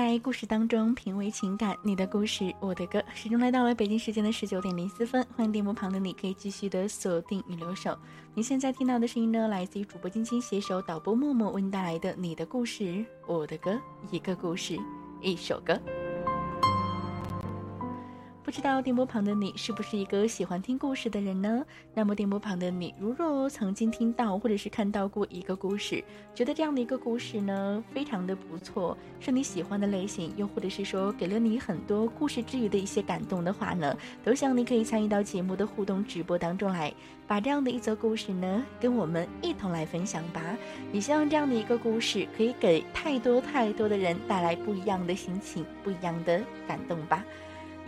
在故事当中品味情感，你的故事，我的歌，始终来到了北京时间的十九点零四分。欢迎电幕旁的你，可以继续的锁定与留守。你现在听到的声音呢，来自于主播晶晶携手导播默默为你带来的《你的故事，我的歌》，一个故事，一首歌。不知道电波旁的你是不是一个喜欢听故事的人呢？那么电波旁的你，如若曾经听到或者是看到过一个故事，觉得这样的一个故事呢，非常的不错，是你喜欢的类型，又或者是说给了你很多故事之余的一些感动的话呢，都希望你可以参与到节目的互动直播当中来，把这样的一则故事呢，跟我们一同来分享吧。也希望这样的一个故事可以给太多太多的人带来不一样的心情，不一样的感动吧。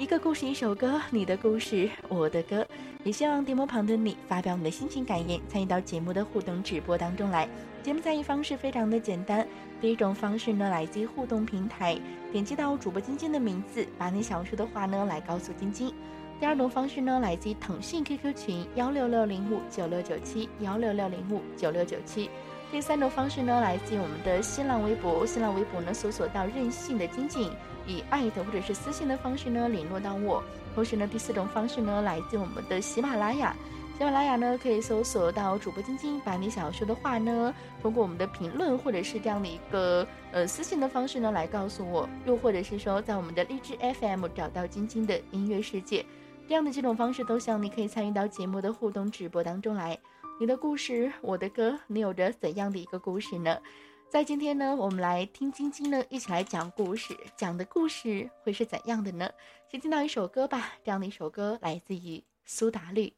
一个故事，一首歌，你的故事，我的歌。也希望电幕旁的你发表你的心情感言，参与到节目的互动直播当中来。节目参与方式非常的简单，第一种方式呢，来自于互动平台，点击到主播晶晶的名字，把你想说的话呢来告诉晶晶。第二种方式呢，来自于腾讯 QQ 群幺六六零五九六九七幺六六零五九六九七。第三种方式呢，来自于我们的新浪微博，新浪微博呢搜索到任性的晶晶。以艾特或者是私信的方式呢联络到我，同时呢第四种方式呢来自我们的喜马拉雅，喜马拉雅呢可以搜索到主播晶晶，把你想要说的话呢通过我们的评论或者是这样的一个呃私信的方式呢来告诉我，又或者是说在我们的荔枝 FM 找到晶晶的音乐世界，这样的几种方式都希望你可以参与到节目的互动直播当中来。你的故事，我的歌，你有着怎样的一个故事呢？在今天呢，我们来听晶晶呢一起来讲故事，讲的故事会是怎样的呢？先听到一首歌吧，这样的一首歌来自于苏打绿。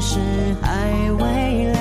是还未来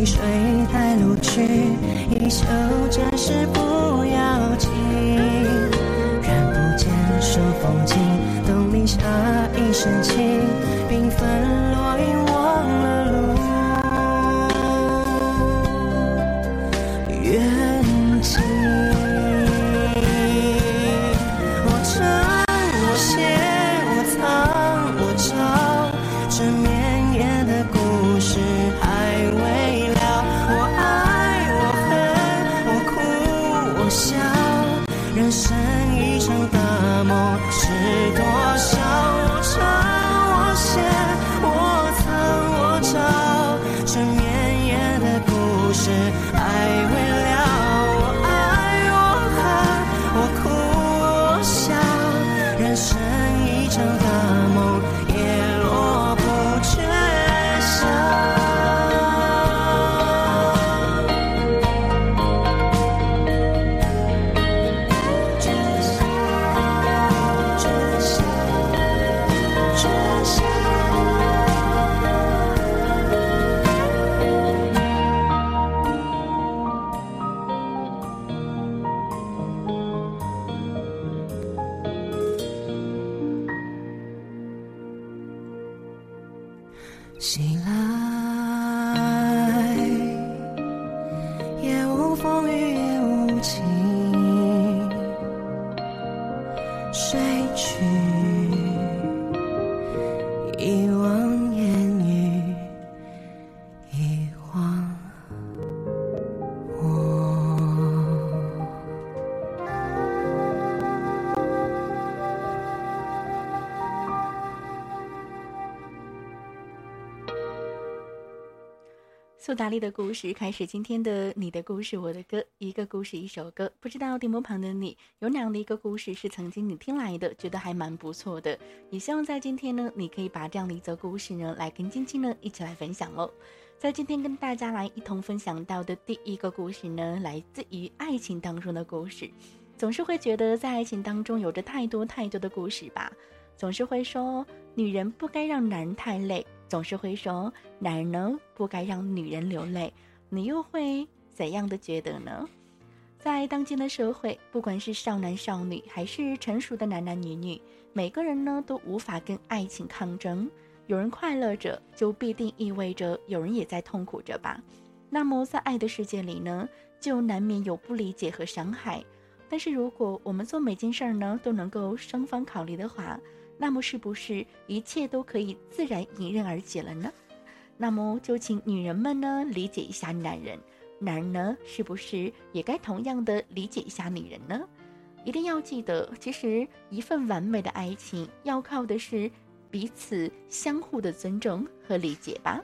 一场。达利的故事开始今天的你的故事我的歌，一个故事一首歌。不知道电波旁的你有哪样的一个故事是曾经你听来的，觉得还蛮不错的？也希望在今天呢，你可以把这样的一则故事呢，来跟晶晶呢一起来分享哦。在今天跟大家来一同分享到的第一个故事呢，来自于爱情当中的故事。总是会觉得在爱情当中有着太多太多的故事吧，总是会说女人不该让男人太累。总是会说男人呢不该让女人流泪，你又会怎样的觉得呢？在当今的社会，不管是少男少女，还是成熟的男男女女，每个人呢都无法跟爱情抗争。有人快乐着，就必定意味着有人也在痛苦着吧？那么在爱的世界里呢，就难免有不理解和伤害。但是如果我们做每件事儿呢都能够双方考虑的话，那么是不是一切都可以自然迎刃而解了呢？那么就请女人们呢理解一下男人，男人呢是不是也该同样的理解一下女人呢？一定要记得，其实一份完美的爱情要靠的是彼此相互的尊重和理解吧。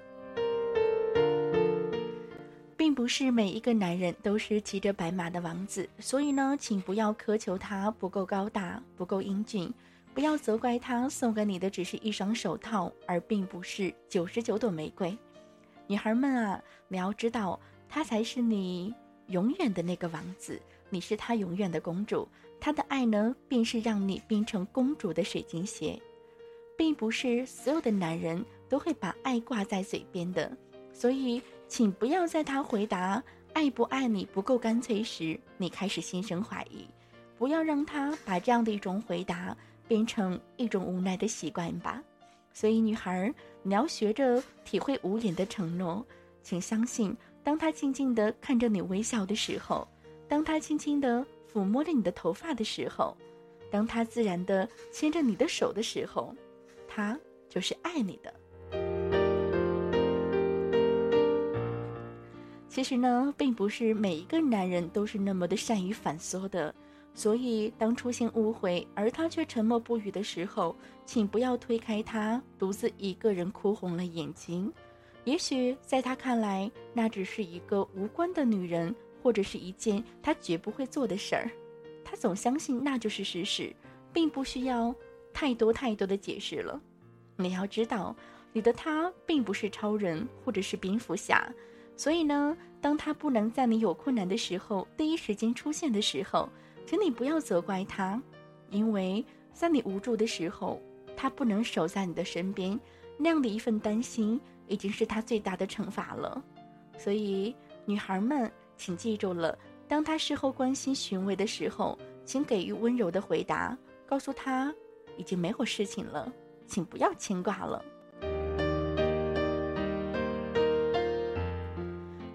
并不是每一个男人都是骑着白马的王子，所以呢，请不要苛求他不够高大、不够英俊。不要责怪他送给你的只是一双手套，而并不是九十九朵玫瑰。女孩们啊，你要知道，他才是你永远的那个王子，你是他永远的公主。他的爱呢，便是让你变成公主的水晶鞋。并不是所有的男人都会把爱挂在嘴边的，所以请不要在他回答爱不爱你不够干脆时，你开始心生怀疑。不要让他把这样的一种回答。变成一种无奈的习惯吧，所以女孩，你要学着体会无言的承诺。请相信，当他静静地看着你微笑的时候，当他轻轻地抚摸着你的头发的时候，当他自然地牵着你的手的时候，他就是爱你的。其实呢，并不是每一个男人都是那么的善于反缩的。所以，当出现误会，而他却沉默不语的时候，请不要推开他，独自一个人哭红了眼睛。也许在他看来，那只是一个无关的女人，或者是一件他绝不会做的事儿。他总相信那就是事实，并不需要太多太多的解释了。你要知道，你的他并不是超人，或者是蝙蝠侠。所以呢，当他不能在你有困难的时候第一时间出现的时候，请你不要责怪他，因为在你无助的时候，他不能守在你的身边，那样的一份担心已经是他最大的惩罚了。所以，女孩们，请记住了，当他事后关心询问的时候，请给予温柔的回答，告诉他已经没有事情了，请不要牵挂了。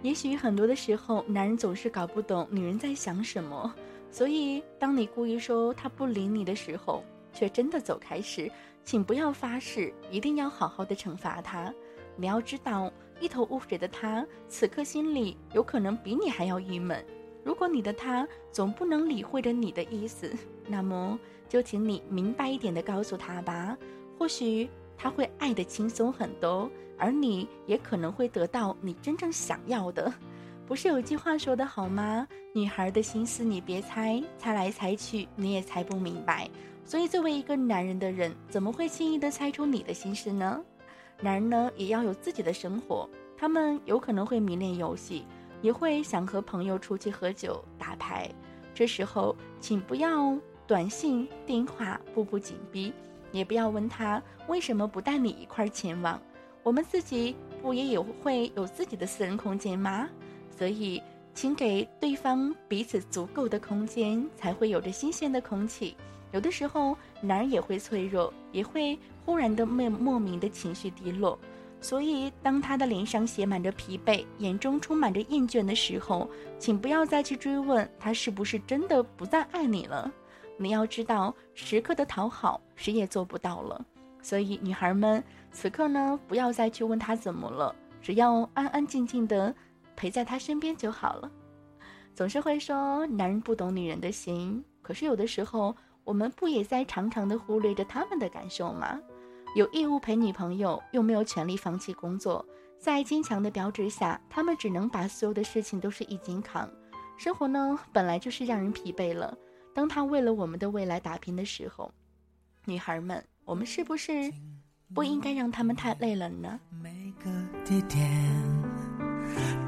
也许很多的时候，男人总是搞不懂女人在想什么。所以，当你故意说他不理你的时候，却真的走开时，请不要发誓一定要好好的惩罚他。你要知道，一头雾水的他，此刻心里有可能比你还要郁闷。如果你的他总不能理会着你的意思，那么就请你明白一点的告诉他吧。或许他会爱得轻松很多，而你也可能会得到你真正想要的。不是有句话说的好吗？女孩的心思你别猜，猜来猜去你也猜不明白。所以作为一个男人的人，怎么会轻易的猜出你的心思呢？男人呢也要有自己的生活，他们有可能会迷恋游戏，也会想和朋友出去喝酒打牌。这时候，请不要短信电话步步紧逼，也不要问他为什么不带你一块儿前往。我们自己不也有会有自己的私人空间吗？所以，请给对方彼此足够的空间，才会有着新鲜的空气。有的时候，男人也会脆弱，也会忽然的莫莫名的情绪低落。所以，当他的脸上写满着疲惫，眼中充满着厌倦的时候，请不要再去追问他是不是真的不再爱你了。你要知道，时刻的讨好，谁也做不到了。所以，女孩们，此刻呢，不要再去问他怎么了，只要安安静静的陪在他身边就好了。总是会说男人不懂女人的心，可是有的时候，我们不也在常常的忽略着他们的感受吗？有义务陪女朋友，又没有权利放弃工作，在坚强的标志下，他们只能把所有的事情都是一肩扛。生活呢，本来就是让人疲惫了。当他为了我们的未来打拼的时候，女孩们，我们是不是不应该让他们太累了呢？每个地点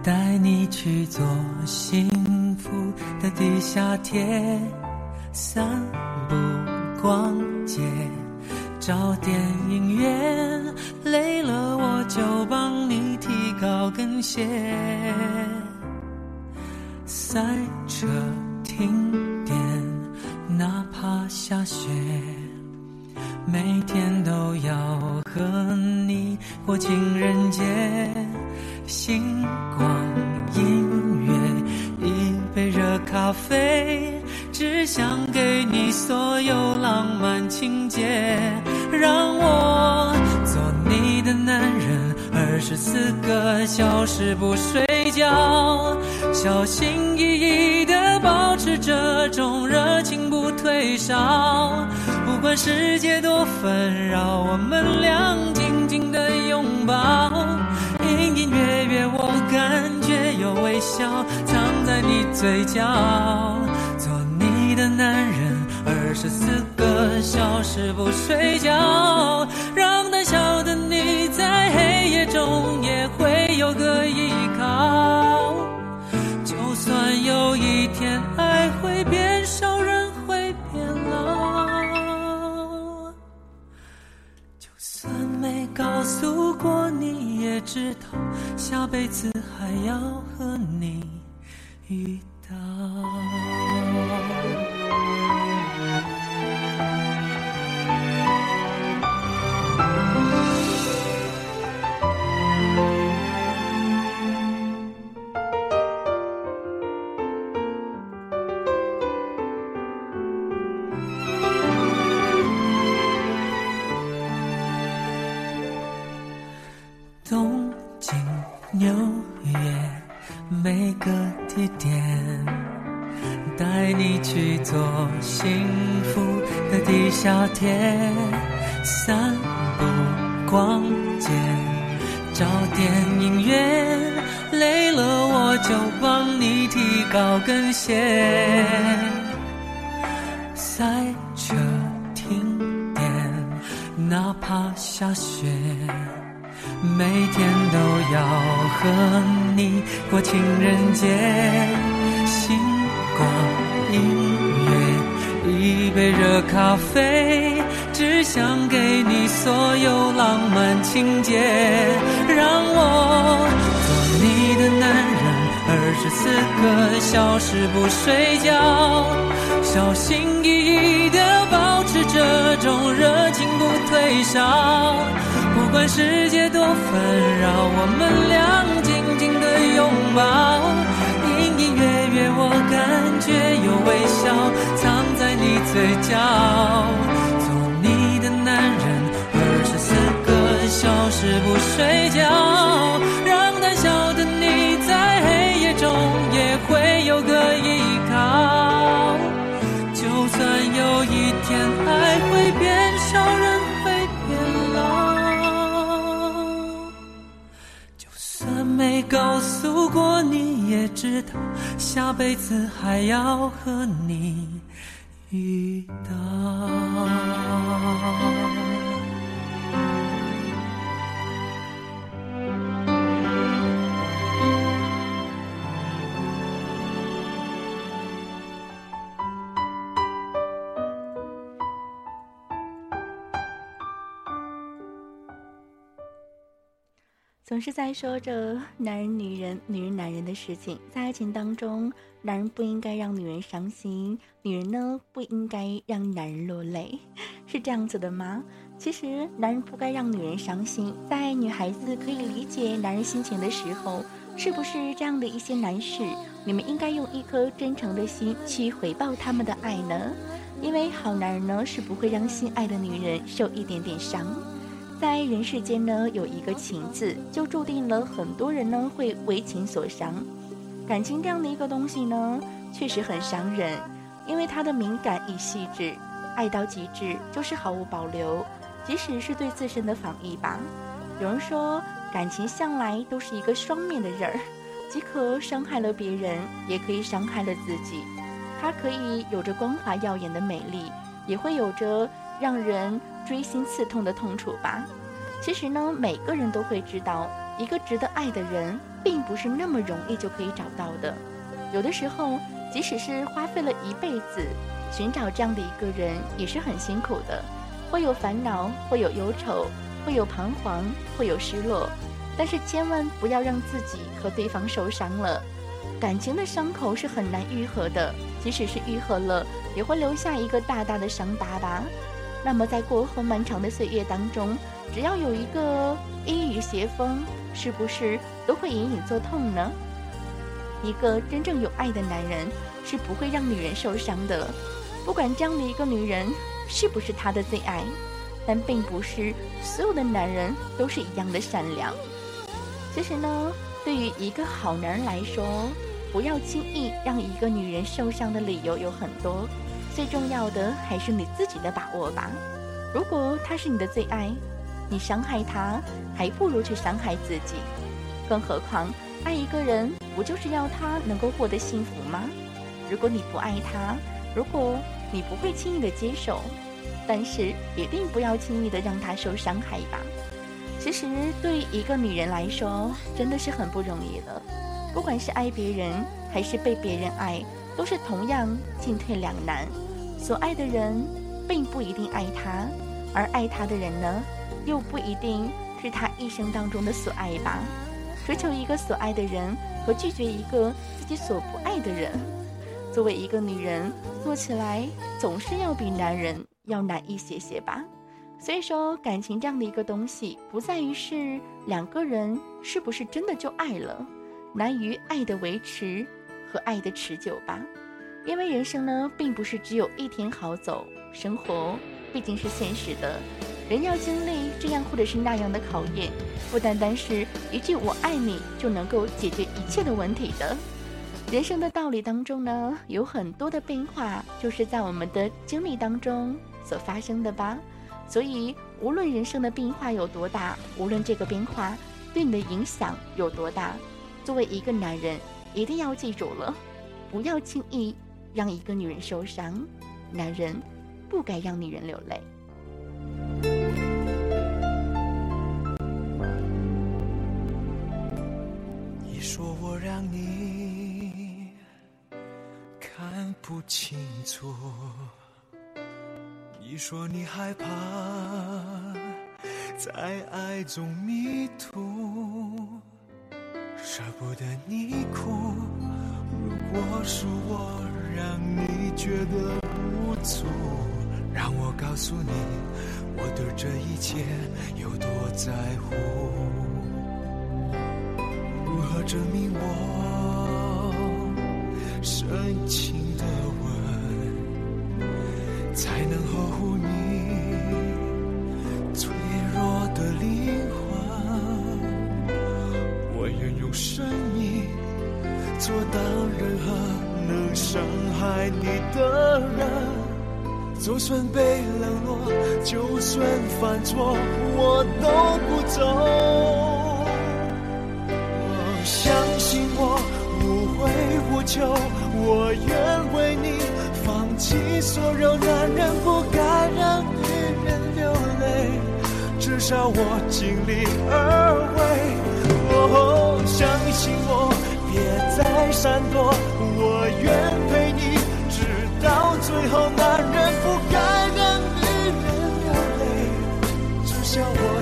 带你去做幸福的地下铁，散步逛街。找电影院，累了我就帮你提高跟鞋。塞车停电，哪怕下雪，每天都要和你过情人节。星光音乐，一杯热咖啡。只想给你所有浪漫情节，让我做你的男人，二十四个小时不睡觉，小心翼翼地保持这种热情不退烧。不管世界多纷扰，我们俩紧紧地拥抱，隐隐约约我感觉有微笑藏在你嘴角。做你的男人，二十四个小时不睡觉，让胆小的你在黑夜中也会有个依靠。就算有一天爱会变少，人会变老，就算没告诉过你，也知道下辈子还要和你遇到。跟鞋，赛车停电，哪怕下雪。每天都要和你过情人节，星光音乐，一杯热咖啡，只想给你所有浪漫情节，四个小时不睡觉，小心翼翼地保持这种热情不退烧。不管世界多纷扰，我们俩紧紧的拥抱，隐隐约约我感觉有微笑藏在你嘴角。做你的男人，二十四个小时不睡觉，也知道下辈子还要和你遇到。总是在说着男人、女人、女人、男人的事情，在爱情当中，男人不应该让女人伤心，女人呢不应该让男人落泪，是这样子的吗？其实，男人不该让女人伤心。在女孩子可以理解男人心情的时候，是不是这样的一些男士，你们应该用一颗真诚的心去回报他们的爱呢？因为好男人呢，是不会让心爱的女人受一点点伤。在人世间呢，有一个情字，就注定了很多人呢会为情所伤。感情这样的一个东西呢，确实很伤人，因为它的敏感与细致，爱到极致就是毫无保留。即使是对自身的防御吧。有人说，感情向来都是一个双面的人儿，即可伤害了别人，也可以伤害了自己。它可以有着光滑耀眼的美丽，也会有着让人锥心刺痛的痛楚吧。其实呢，每个人都会知道，一个值得爱的人，并不是那么容易就可以找到的。有的时候，即使是花费了一辈子寻找这样的一个人，也是很辛苦的。会有烦恼，会有忧愁，会有彷徨，会有失落，但是千万不要让自己和对方受伤了。感情的伤口是很难愈合的，即使是愈合了，也会留下一个大大的伤疤吧。那么在过后漫长的岁月当中，只要有一个阴雨斜风，是不是都会隐隐作痛呢？一个真正有爱的男人是不会让女人受伤的，不管这样的一个女人。是不是他的最爱？但并不是所有的男人都是一样的善良。其实呢，对于一个好男人来说，不要轻易让一个女人受伤的理由有很多，最重要的还是你自己的把握吧。如果他是你的最爱，你伤害他，还不如去伤害自己。更何况，爱一个人不就是要他能够获得幸福吗？如果你不爱他，如果……你不会轻易的接受，但是一定不要轻易的让他受伤害吧。其实对于一个女人来说，真的是很不容易的。不管是爱别人还是被别人爱，都是同样进退两难。所爱的人并不一定爱他，而爱他的人呢，又不一定是他一生当中的所爱吧。追求一个所爱的人和拒绝一个自己所不爱的人。作为一个女人，做起来总是要比男人要难一些些吧。所以说，感情这样的一个东西，不在于是两个人是不是真的就爱了，难于爱的维持和爱的持久吧。因为人生呢，并不是只有一天好走，生活毕竟是现实的，人要经历这样或者是那样的考验，不单单是一句“我爱你”就能够解决一切的问题的。人生的道理当中呢，有很多的变化，就是在我们的经历当中所发生的吧。所以，无论人生的变化有多大，无论这个变化对你的影响有多大，作为一个男人，一定要记住了，不要轻易让一个女人受伤。男人不该让女人流泪。你说我让你看。不清楚，你说你害怕在爱中迷途，舍不得你哭。如果是我让你觉得无助，让我告诉你，我对这一切有多在乎。如何证明我深情的吻？才能呵护你脆弱的灵魂。我愿用生命做到伤害你的人。就算被冷落，就算犯错，我都不走。相信我，无悔无求，我愿为你。放弃所有男人不该让女人流泪，至少我尽力而为。我，相信我，别再闪躲，我愿陪你直到最后。男人不该让女人流泪，至少我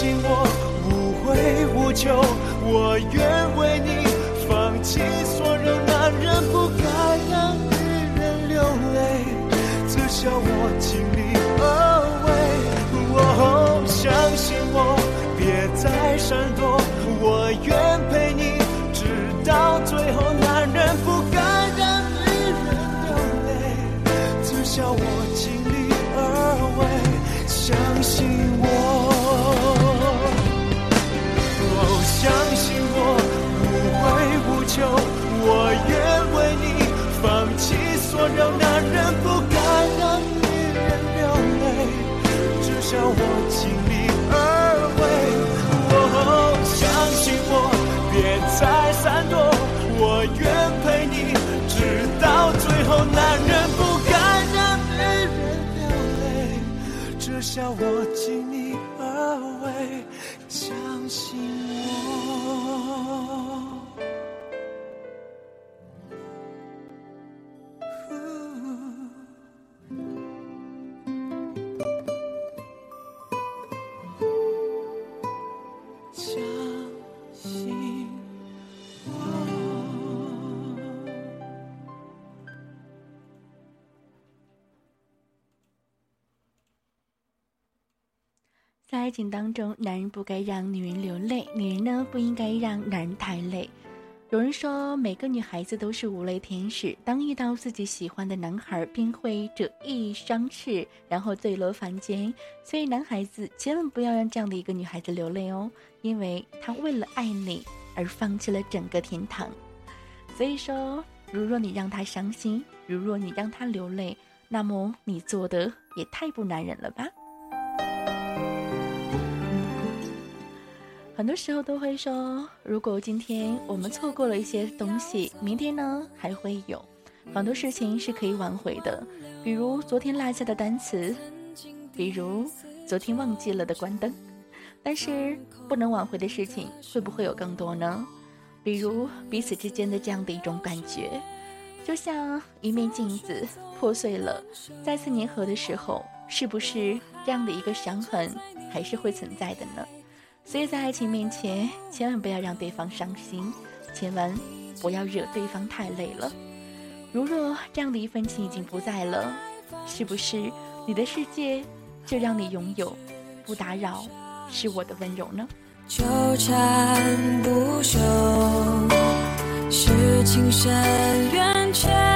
信我无悔无求，我愿为你放弃所有。男人不该让女人流泪，至少我尽力而为。我相信我，别再闪躲，我愿陪你直到最后。男人不该让女人流泪，至少我泪，至少我爱情当中，男人不该让女人流泪，女人呢不应该让男人太累。有人说，每个女孩子都是无泪天使，当遇到自己喜欢的男孩，便会折翼双翅，然后坠落凡间。所以，男孩子千万不要让这样的一个女孩子流泪哦，因为她为了爱你而放弃了整个天堂。所以说，如若你让她伤心，如若你让她流泪，那么你做的也太不男人了吧。很多时候都会说，如果今天我们错过了一些东西，明天呢还会有很多事情是可以挽回的，比如昨天落下的单词，比如昨天忘记了的关灯。但是不能挽回的事情会不会有更多呢？比如彼此之间的这样的一种感觉，就像一面镜子破碎了，再次粘合的时候，是不是这样的一个伤痕还是会存在的呢？所以在爱情面前，千万不要让对方伤心，千万不要惹对方太累了。如若这样的一份情已经不在了，是不是你的世界就让你拥有，不打扰是我的温柔呢？纠缠不休，是情深缘浅，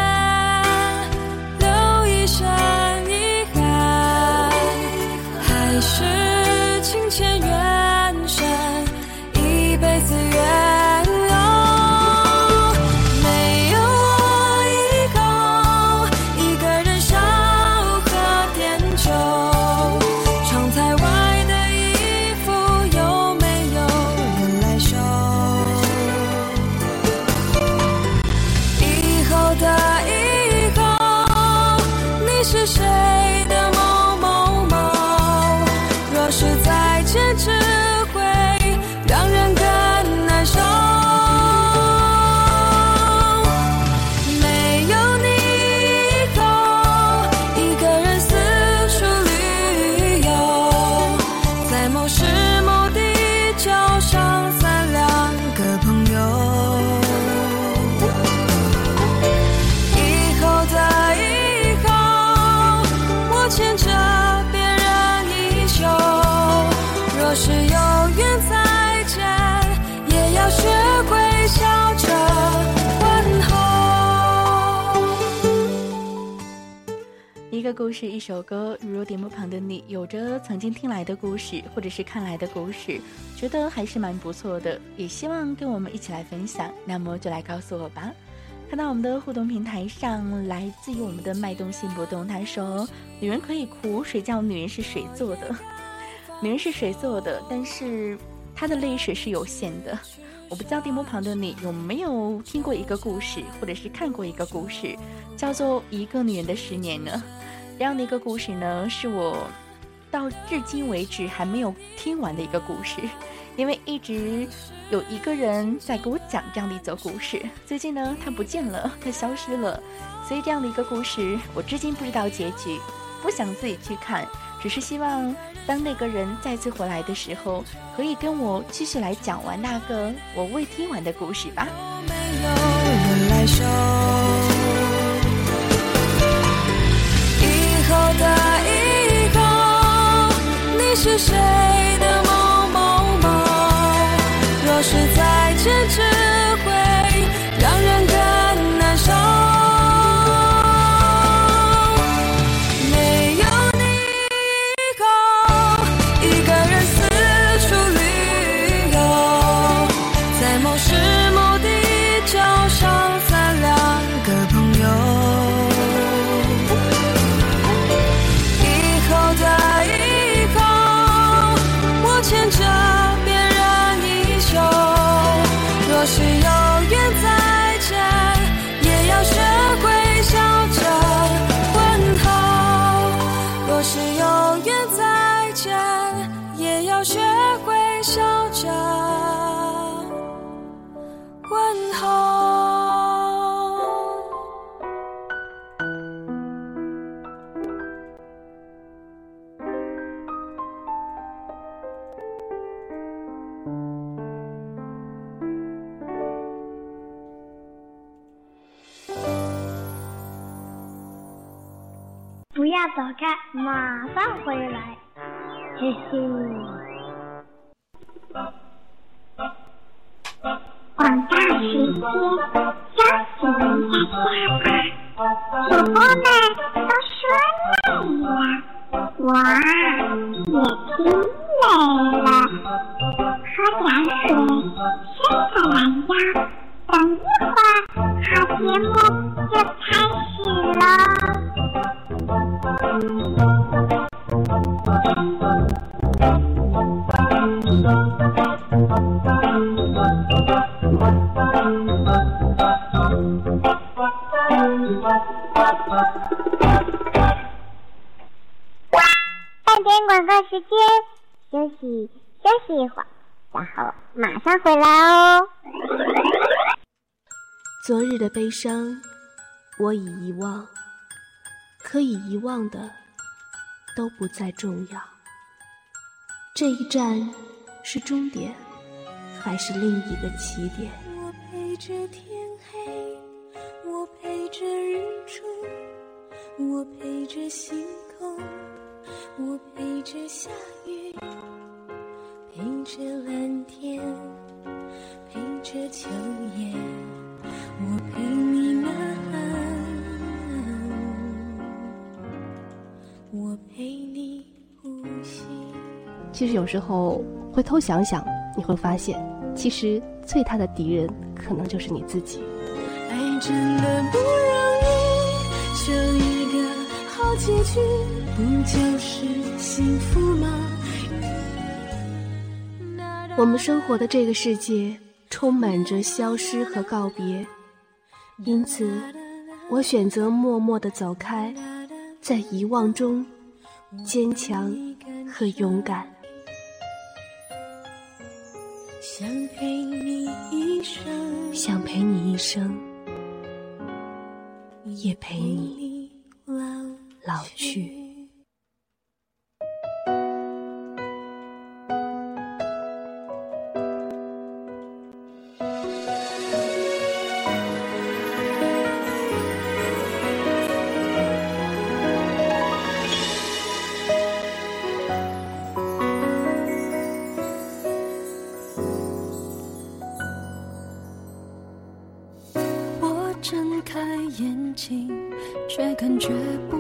故事，一首歌。如若点播旁的你有着曾经听来的故事，或者是看来的故事，觉得还是蛮不错的，也希望跟我们一起来分享。那么就来告诉我吧。看到我们的互动平台上，来自于我们的脉动心波动，他说：“女人可以哭，谁叫女人是水做的？”女人是水 做的，但是她的泪水是有限的。我不知道电波旁的你有没有听过一个故事，或者是看过一个故事，叫做《一个女人的十年》呢？这样的一个故事呢，是我到至今为止还没有听完的一个故事，因为一直有一个人在给我讲这样的一则故事。最近呢，他不见了，他消失了，所以这样的一个故事，我至今不知道结局，不想自己去看。只是希望，当那个人再次回来的时候，可以跟我继续来讲完那个我未听完的故事吧。以后的以后，你是谁的马上回来，嘿嘿。广大时间，休息一下吧。主播们都说累了，我也听累了，喝点水，伸个懒腰，等一会儿，好节目就开始了。半点广告时间，休息休息一会儿，然后马上回来哦。昨日的悲伤，我已遗忘。可以遗忘的都不再重要。这一站是终点，还是另一个起点？我陪着天黑，我陪着日出，我陪着星空，我陪着下雨，陪着蓝天，陪着秋叶，我陪其实有时候回头想想，你会发现，其实最大的敌人可能就是你自己。爱真的不容易，就一个好结局，不就是幸福吗？我们生活的这个世界充满着消失和告别，因此，我选择默默的走开。在遗忘中坚强和勇敢，想陪你一生，想陪你一生，也陪你老去。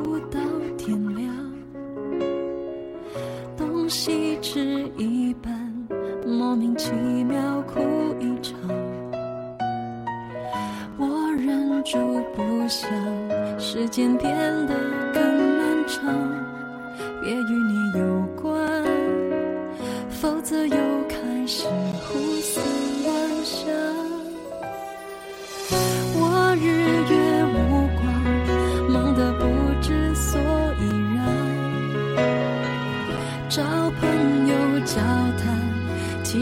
不到天亮东西吃一半莫名其妙哭一场。我忍住不想时间变得更漫长也与你有关否则有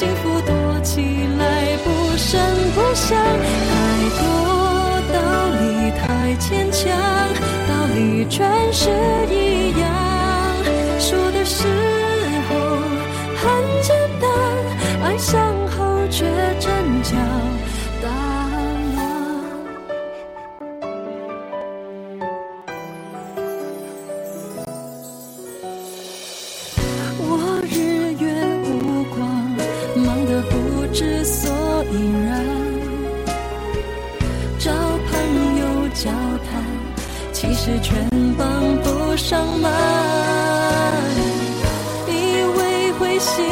幸福躲起来不声不响。太多道理太牵强，道理全是一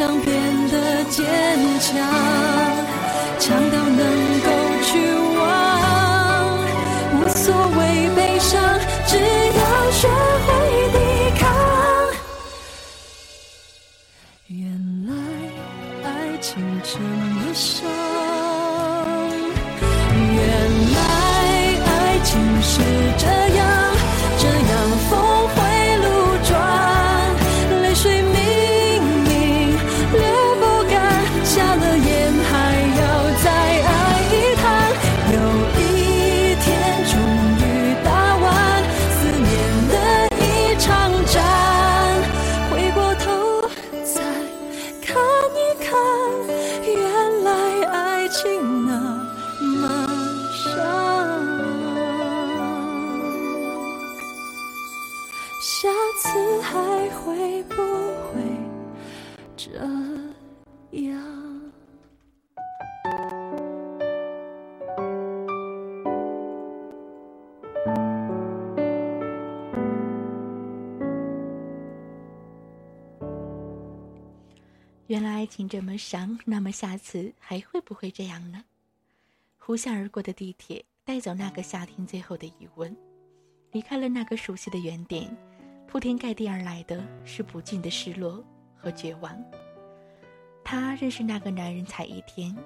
想变得坚强，强到能够去忘，无所谓悲伤，只要学会抵抗。原来爱情这么伤，原来爱情这么伤，那么下次还会不会这样呢？呼啸而过的地铁带走那个夏天最后的疑问，离开了那个熟悉的原点，铺天盖地而来的是不尽的失落和绝望。他认识那个男人才一天，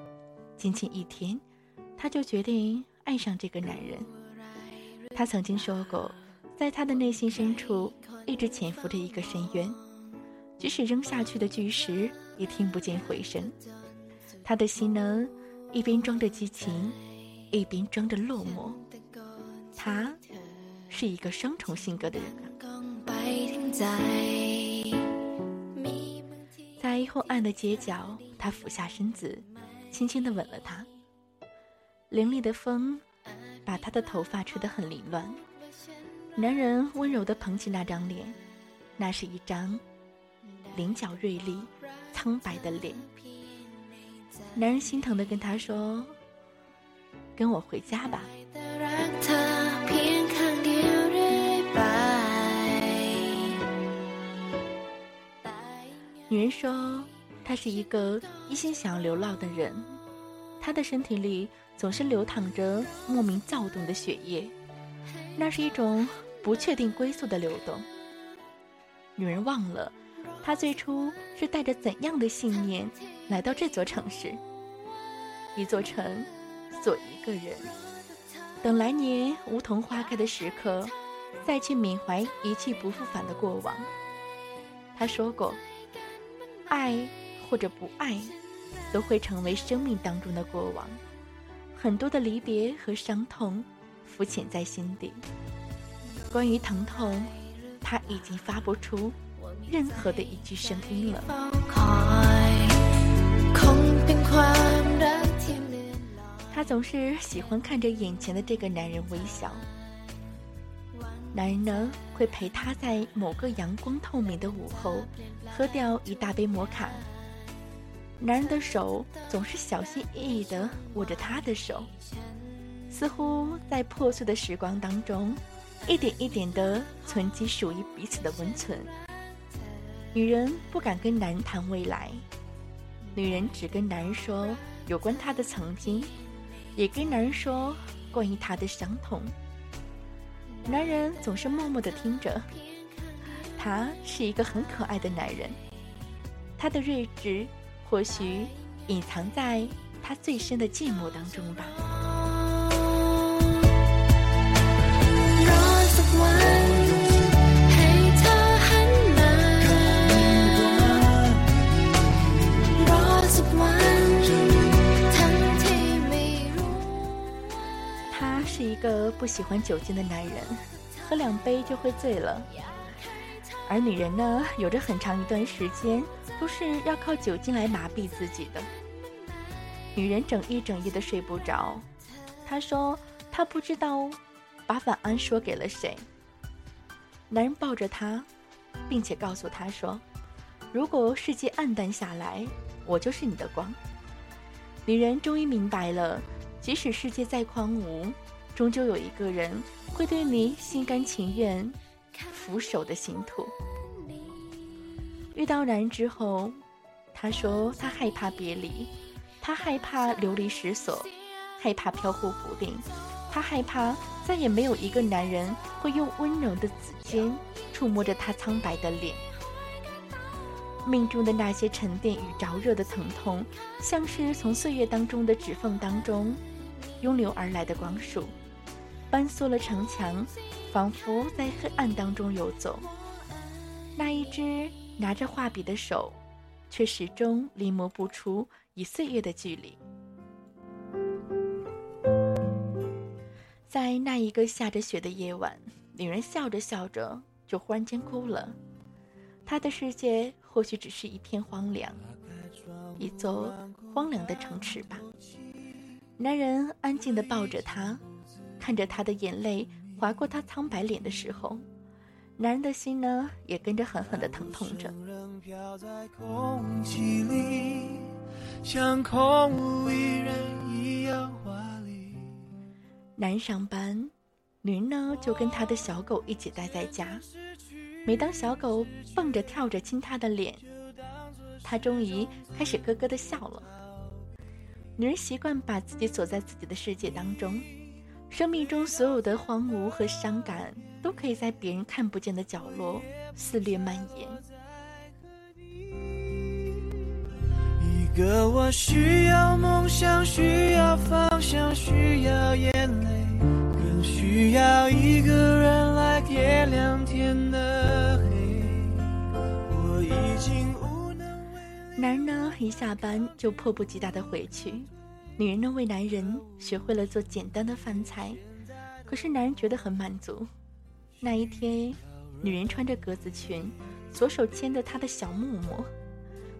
仅仅一天，他就决定爱上这个男人。他曾经说过，在他的内心深处一直潜伏着一个深渊，即使扔下去的巨石也听不见回声。他的心呢，一边装着激情，一边装着落寞。他是一个双重性格的人啊。在昏暗的街角，他俯下身子，轻轻地吻了她。凌厉的风把她的头发吹得很凌乱。男人温柔地捧起那张脸，那是一张棱角锐利、苍白的脸。男人心疼的跟她说：“跟我回家吧。”女人说：“她是一个一心想要流浪的人，她的身体里总是流淌着莫名躁动的血液，那是一种不确定归宿的流动。”女人忘了，他最初是带着怎样的信念来到这座城市，一座城，做一个人，等来年梧桐花开的时刻，再去缅怀一去不复返的过往。他说过，爱或者不爱，都会成为生命当中的过往。很多的离别和伤痛，浮潜在心底。关于疼痛，他已经发不出任何的一句声音了。他总是喜欢看着眼前的这个男人微笑。男人呢，会陪他在某个阳光透明的午后，喝掉一大杯摩卡。男人的手总是小心翼翼地握着她的手，似乎在破碎的时光当中，一点一点地存积属于彼此的温存。女人不敢跟男人谈未来，女人只跟男人说有关她的曾经，也跟男人说关于她的伤痛。男人总是默默的听着，他是一个很可爱的男人，他的睿智。或许隐藏在他最深的寂寞当中吧。一个不喜欢酒精的男人，喝两杯就会醉了。而女人呢，有着很长一段时间都是要靠酒精来麻痹自己的。女人整夜整夜的睡不着，她说她不知道把晚安说给了谁。男人抱着她，并且告诉她说：“如果世界暗淡下来，我就是你的光。”女人终于明白了，即使世界再荒芜，终究有一个人会对你心甘情愿。俯首的行土。遇到男人之后，他说他害怕别离，他害怕流离失所，害怕飘忽不定，他害怕再也没有一个男人会用温柔的指尖触摸着他苍白的脸。命中的那些沉淀与着热的疼痛，像是从岁月当中的指缝当中涌流而来的光束，搬缩了城墙。仿佛在黑暗当中游走，那一只拿着画笔的手，却始终临摹不出以岁月的距离。在那一个下着雪的夜晚，女人笑着笑着就忽然间哭了。她的世界或许只是一片荒凉，一座荒凉的城池吧。男人安静地抱着她，看着他的眼泪。划过他苍白脸的时候，男人的心呢，也跟着狠狠的疼痛着。男人上班，女人呢就跟他的小狗一起待在家。每当小狗蹦着跳着亲他的脸，他终于开始咯咯的笑了。女人习惯把自己锁在自己的世界当中。生命中所有的荒芜和伤感，都可以在别人看不见的角落肆虐蔓延。一个我需要梦想，需要方向，需要眼泪，更需要一个人来点亮天的黑。我已经无能为力。男人呢，一下班就迫不及待的回去。女人呢，为男人学会了做简单的饭菜，可是男人觉得很满足。那一天，女人穿着格子裙，左手牵着他的小木木，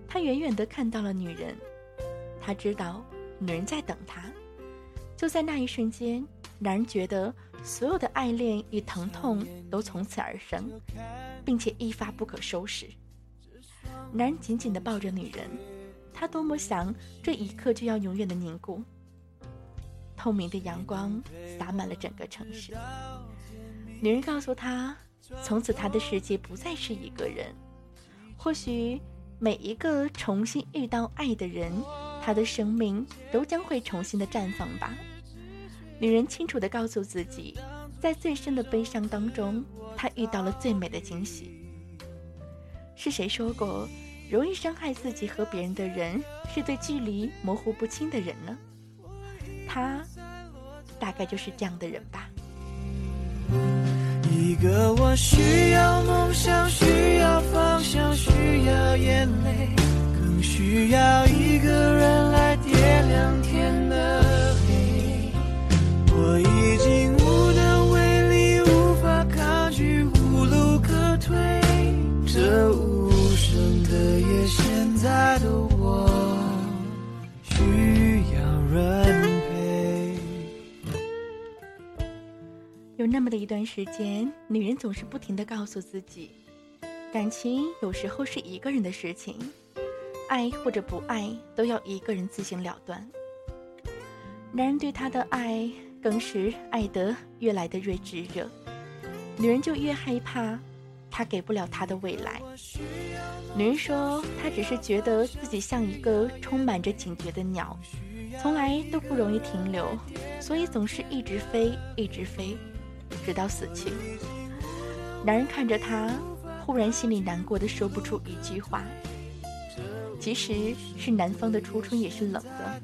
他远远的看到了女人，他知道女人在等他。就在那一瞬间，男人觉得所有的爱恋与疼痛都从此而生，并且一发不可收拾。男人紧紧的抱着女人。他多么想这一刻就要永远的凝固。透明的阳光洒满了整个城市。女人告诉他，从此他的世界不再是一个人。或许每一个重新遇到爱的人，他的生命都将会重新的绽放吧。女人清楚的告诉自己，在最深的悲伤当中，她遇到了最美的惊喜。是谁说过？容易伤害自己和别人的人，是对距离模糊不清的人呢？他大概就是这样的人吧。一个我需要梦想，需要方向，需要眼泪，更需要一个人来点亮天的黑。我已经有那么的一段时间，女人总是不停的告诉自己，感情有时候是一个人的事情，爱或者不爱都要一个人自行了断。男人对她的爱更是爱得越来的越炙热，女人就越害怕他给不了她的未来。女人说，她只是觉得自己像一个充满着警觉的鸟，从来都不容易停留，所以总是一直飞，一直飞。直到死去。男人看着她，忽然心里难过的说不出一句话。其实是南方的初春也是冷的，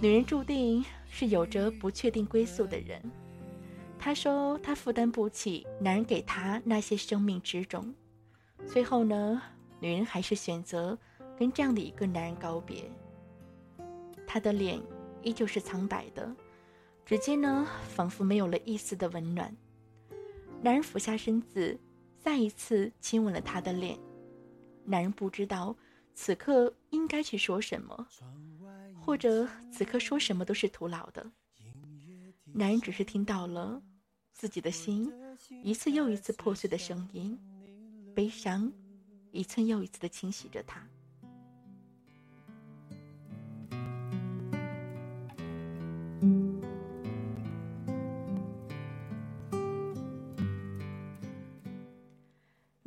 女人注定是有着不确定归宿的人。她说她负担不起男人给她那些生命之重。最后呢，女人还是选择跟这样的一个男人告别。她的脸依旧是苍白的。指尖呢，仿佛没有了一丝的温暖。男人俯下身子，再一次亲吻了她的脸。男人不知道此刻应该去说什么，或者此刻说什么都是徒劳的。男人只是听到了自己的心一次又一次破碎的声音，悲伤一寸又一次的侵袭着他。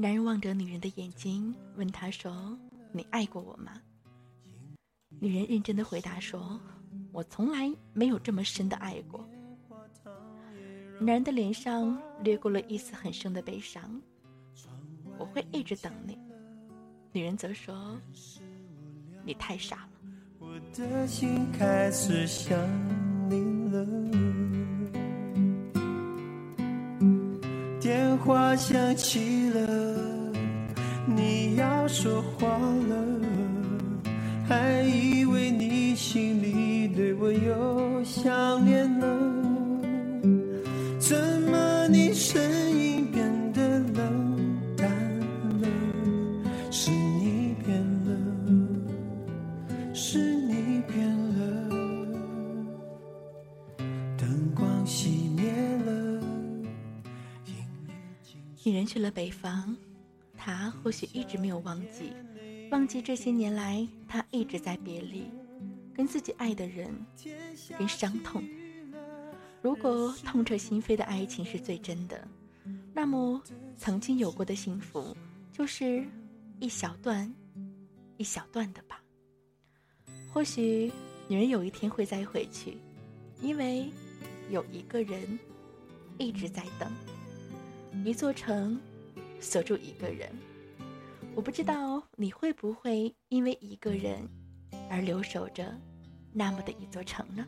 男人望着女人的眼睛，问她说：“你爱过我吗？”女人认真的回答说：“我从来没有这么深的爱过。”男人的脸上掠过了一丝很深的悲伤。我会一直等你。女人则说：“你太傻了。”我的心开始想你了。电话响起了，你要说话了，还以为你心里对我有想念了，怎么你声音变得冷淡了？是你变了，是你变了，灯光熄灭了。女人去了北方，他或许一直没有忘记，忘记这些年来他一直在别离，跟自己爱的人，跟伤痛。如果痛彻心扉的爱情是最真的，那么曾经有过的幸福，就是一小段，一小段的吧。或许女人有一天会再回去，因为有一个人一直在等。一座城，锁住一个人。我不知道你会不会因为一个人而留守着那么的一座城呢？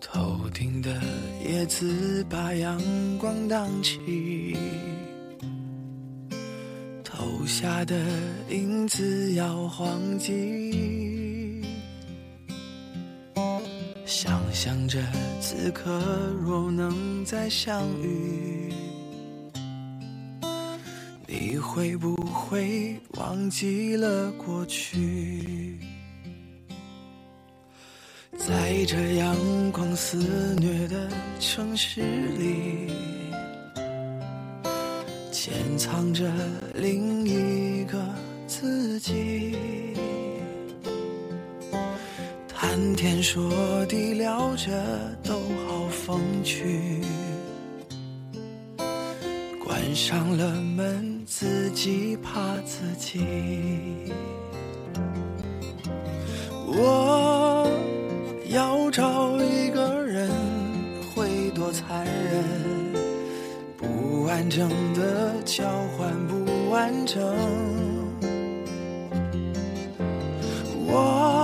头顶的叶子把阳光荡起，投下的影子摇晃起，想着此刻若能再相遇，你会不会忘记了过去？在这阳光肆虐的城市里，潜藏着另一个自己。谈天说地聊着都好风趣，关上了门自己怕自己。我。要找一个人会多残忍？不完整的交换不完整。我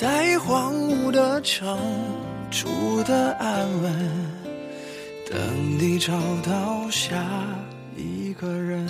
在荒芜的城住的安稳，等你找到下一个人。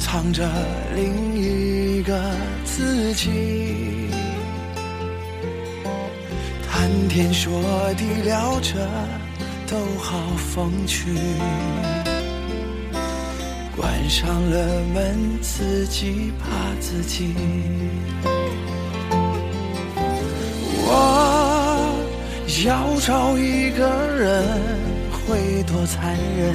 藏着另一个自己。谈天说地聊着都好风趣，关上了门，自己怕自己。我要找一个人会多残忍，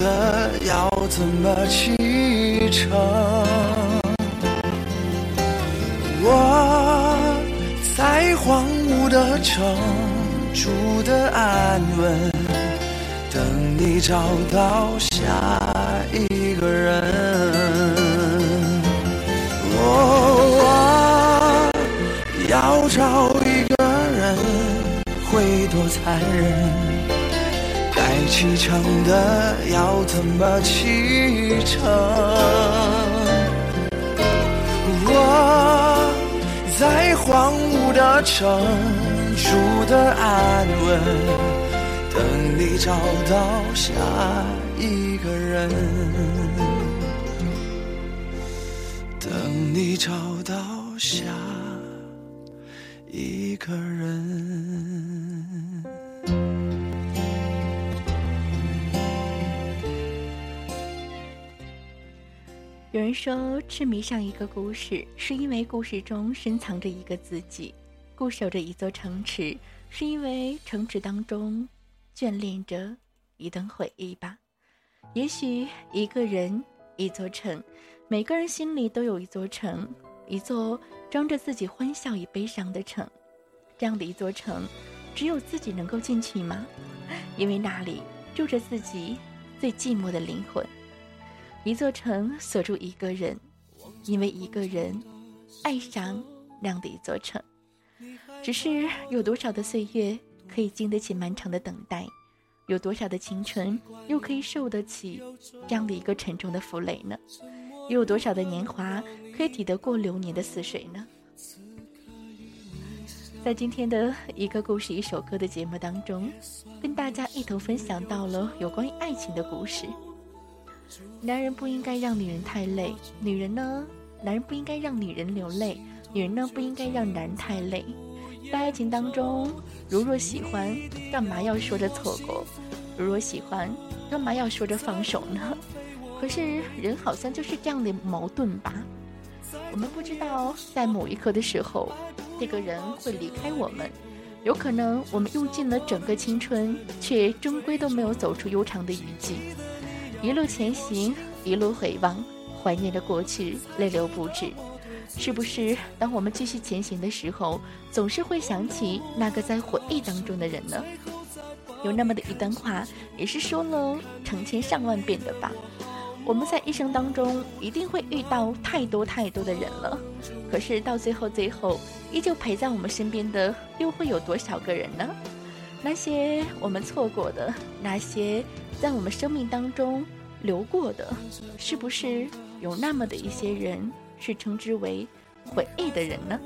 的要怎么启程？我在荒芜的城住的安稳，等你找到下一个人。我啊要找一个人会多残忍，启程的要怎么启程？我在荒芜的城住的安稳，等你找到下一个人，等你找到下一个人。有人说，痴迷上一个故事，是因为故事中深藏着一个自己；固守着一座城池，是因为城池当中眷恋着一段回忆吧。也许一个人，一座城，每个人心里都有一座城，一座装着自己欢笑与悲伤的城。这样的一座城，只有自己能够进去吗？因为那里住着自己最寂寞的灵魂。一座城锁住一个人，因为一个人爱上那样的一座城。只是有多少的岁月可以经得起漫长的等待？有多少的青春又可以受得起这样的一个沉重的负累呢？又有多少的年华可以抵得过流年的似水呢？在今天的一个故事一首歌的节目当中，跟大家一同分享到了有关于爱情的故事。男人不应该让女人太累，女人呢，男人不应该让女人流泪，女人呢不应该让男人太累。在爱情当中，如若喜欢，干嘛要说着错过？如若喜欢，干嘛要说着放手呢？可是人好像就是这样的矛盾吧？我们不知道在某一刻的时候，这个人会离开我们，有可能我们用尽了整个青春，却终归都没有走出悠长的雨季。一路前行，一路回望，怀念着过去，泪流不止。是不是当我们继续前行的时候，总是会想起那个在回忆当中的人呢？有那么的一段话，也是说了成千上万遍的吧。我们在一生当中一定会遇到太多太多的人了，可是到最后，最后依旧陪在我们身边的又会有多少个人呢？那些我们错过的，那些在我们生命当中流过的，是不是有那么的一些人是称之为回忆的人呢？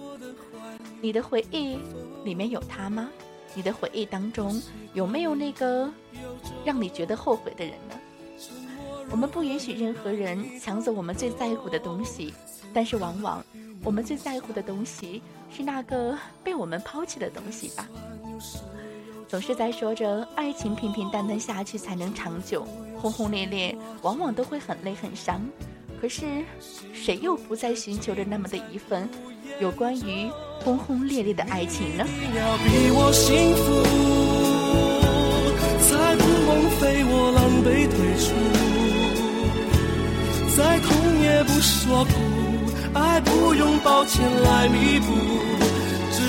你的回忆里面有他吗？你的回忆当中有没有那个让你觉得后悔的人呢？我们不允许任何人抢走我们最在乎的东西，但是往往我们最在乎的东西是那个被我们抛弃的东西吧。总是在说着爱情平平淡淡下去才能长久，轰轰烈烈往往都会很累很伤。可是谁又不再寻求着那么的一份有关于轰轰烈烈的爱情呢？要比我幸福，才不枉费我狼狈退出。再痛也不说苦，爱不用抱歉来弥补，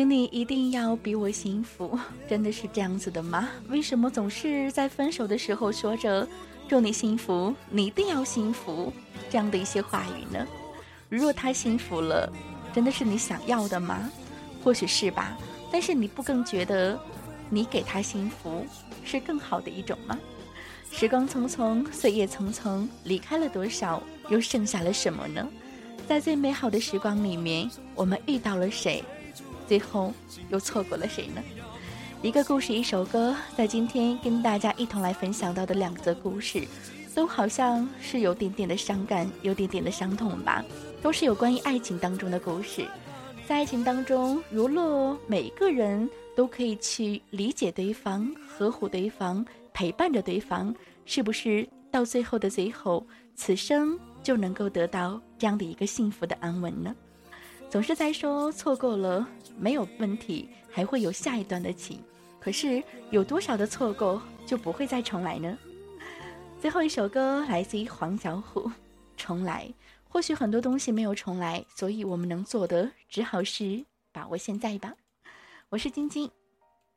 请你一定要比我幸福，真的是这样子的吗？为什么总是在分手的时候说着“祝你幸福，你一定要幸福”这样的一些话语呢？如果他幸福了，真的是你想要的吗？或许是吧，但是你不更觉得你给他幸福是更好的一种吗？时光匆匆，岁月匆匆，离开了多少，又剩下了什么呢？在最美好的时光里面，我们遇到了谁，最后又错过了谁呢？一个故事，一首歌，在今天跟大家一同来分享到的两则故事，都好像是有点点的伤感，有点点的伤痛吧，都是有关于爱情当中的故事。在爱情当中，如若每一个人都可以去理解对方、呵护对方、陪伴着对方，是不是到最后的最后，此生？就能够得到这样的一个幸福的安稳呢？总是在说错过了没有问题，还会有下一段的情。可是有多少的错过就不会再重来呢？最后一首歌来自于黄小琥，《重来》。或许很多东西没有重来，所以我们能做的只好是把握现在吧。我是晶晶，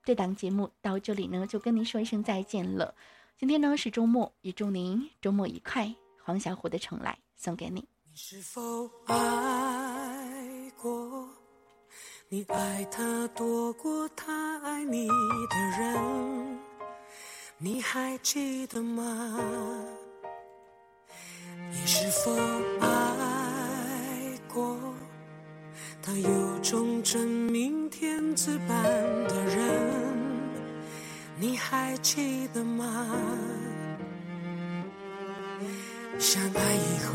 这档节目到这里呢就跟您说一声再见了。今天呢是周末，也祝您周末愉快。黄小琥的重来送给你你是否爱过你爱他多过他爱你的人你还记得吗你是否爱过他有种真命天子般的人你还记得吗相爱以后，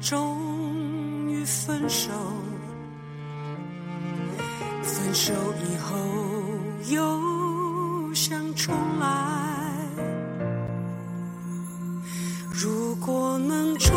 终于分手。分手以后，又想重来。如果能重